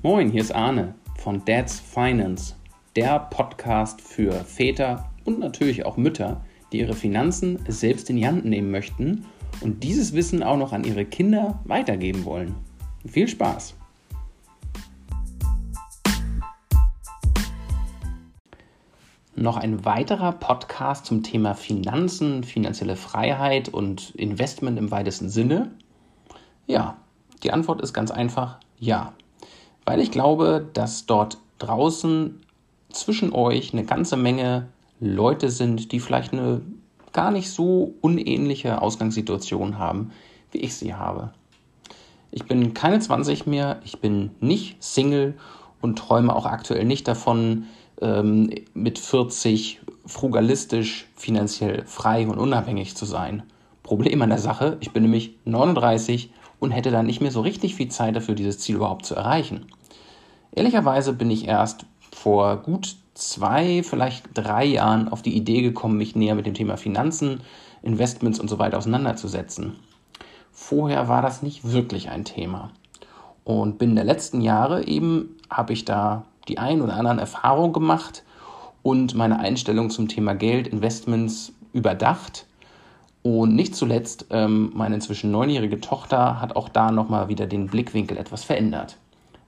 Moin, hier ist Arne von Dad's Finance, der Podcast für Väter und natürlich auch Mütter, die ihre Finanzen selbst in die Hand nehmen möchten und dieses Wissen auch noch an ihre Kinder weitergeben wollen. Viel Spaß! Noch ein weiterer Podcast zum Thema Finanzen, finanzielle Freiheit und Investment im weitesten Sinne? Ja, die Antwort ist ganz einfach ja weil ich glaube, dass dort draußen zwischen euch eine ganze Menge Leute sind, die vielleicht eine gar nicht so unähnliche Ausgangssituation haben, wie ich sie habe. Ich bin keine 20 mehr, ich bin nicht Single und träume auch aktuell nicht davon, ähm, mit 40 frugalistisch, finanziell frei und unabhängig zu sein. Problem an der Sache, ich bin nämlich 39 und hätte dann nicht mehr so richtig viel Zeit dafür, dieses Ziel überhaupt zu erreichen. Ehrlicherweise bin ich erst vor gut zwei, vielleicht drei Jahren auf die Idee gekommen, mich näher mit dem Thema Finanzen, Investments und so weiter auseinanderzusetzen. Vorher war das nicht wirklich ein Thema. Und binnen der letzten Jahre eben habe ich da die ein oder anderen Erfahrungen gemacht und meine Einstellung zum Thema Geld, Investments überdacht. Und nicht zuletzt, ähm, meine inzwischen neunjährige Tochter hat auch da nochmal wieder den Blickwinkel etwas verändert.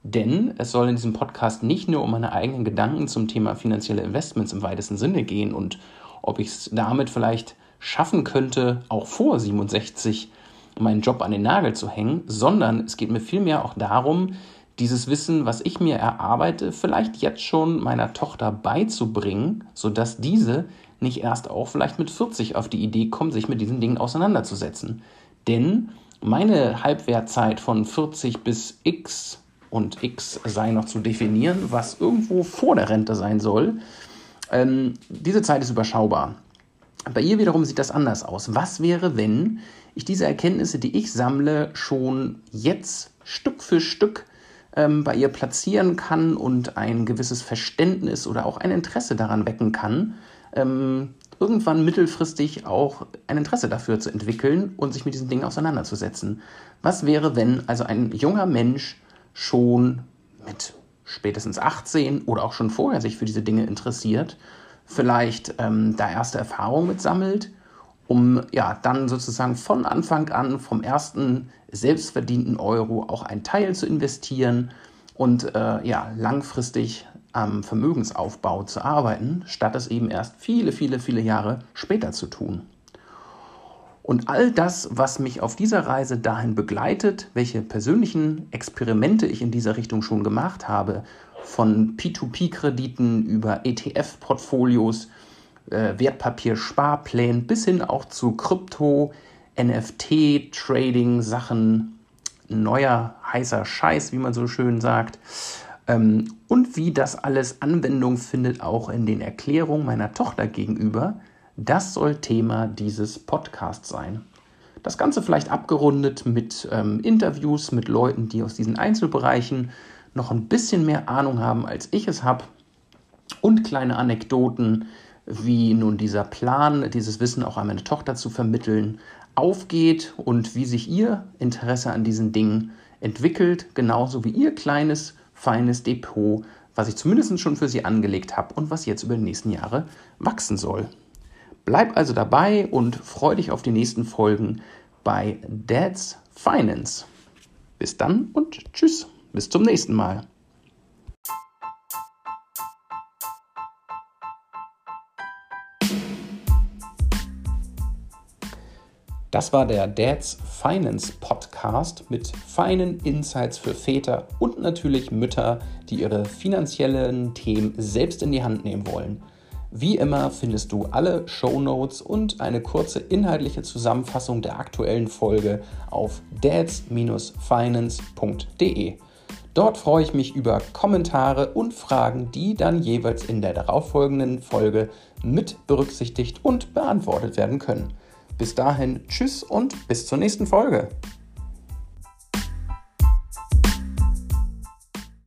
Denn es soll in diesem Podcast nicht nur um meine eigenen Gedanken zum Thema finanzielle Investments im weitesten Sinne gehen und ob ich es damit vielleicht schaffen könnte, auch vor 67 meinen Job an den Nagel zu hängen, sondern es geht mir vielmehr auch darum, dieses Wissen, was ich mir erarbeite, vielleicht jetzt schon meiner Tochter beizubringen, sodass diese nicht erst auch vielleicht mit 40 auf die Idee kommt, sich mit diesen Dingen auseinanderzusetzen. Denn meine Halbwertzeit von 40 bis x und X sei noch zu definieren, was irgendwo vor der Rente sein soll. Ähm, diese Zeit ist überschaubar. Bei ihr wiederum sieht das anders aus. Was wäre, wenn ich diese Erkenntnisse, die ich sammle, schon jetzt Stück für Stück ähm, bei ihr platzieren kann und ein gewisses Verständnis oder auch ein Interesse daran wecken kann, ähm, irgendwann mittelfristig auch ein Interesse dafür zu entwickeln und sich mit diesen Dingen auseinanderzusetzen. Was wäre, wenn also ein junger Mensch schon mit spätestens 18 oder auch schon vorher sich für diese Dinge interessiert, vielleicht ähm, da erste Erfahrungen mitsammelt, um ja dann sozusagen von Anfang an vom ersten selbstverdienten Euro auch einen Teil zu investieren und äh, ja langfristig am Vermögensaufbau zu arbeiten, statt es eben erst viele, viele, viele Jahre später zu tun. Und all das, was mich auf dieser Reise dahin begleitet, welche persönlichen Experimente ich in dieser Richtung schon gemacht habe, von P2P-Krediten über ETF-Portfolios, äh, Wertpapier-Sparplänen bis hin auch zu Krypto, NFT-Trading-Sachen, neuer heißer Scheiß, wie man so schön sagt. Ähm, und wie das alles Anwendung findet, auch in den Erklärungen meiner Tochter gegenüber, das soll Thema dieses Podcasts sein. Das Ganze vielleicht abgerundet mit ähm, Interviews mit Leuten, die aus diesen Einzelbereichen noch ein bisschen mehr Ahnung haben, als ich es habe. Und kleine Anekdoten, wie nun dieser Plan, dieses Wissen auch an meine Tochter zu vermitteln, aufgeht und wie sich ihr Interesse an diesen Dingen entwickelt, genauso wie ihr kleines, feines Depot, was ich zumindest schon für sie angelegt habe und was jetzt über die nächsten Jahre wachsen soll. Bleib also dabei und freu dich auf die nächsten Folgen bei Dad's Finance. Bis dann und tschüss. Bis zum nächsten Mal. Das war der Dad's Finance Podcast mit feinen Insights für Väter und natürlich Mütter, die ihre finanziellen Themen selbst in die Hand nehmen wollen. Wie immer findest du alle Show Notes und eine kurze inhaltliche Zusammenfassung der aktuellen Folge auf dads-finance.de. Dort freue ich mich über Kommentare und Fragen, die dann jeweils in der darauffolgenden Folge mit berücksichtigt und beantwortet werden können. Bis dahin, tschüss und bis zur nächsten Folge.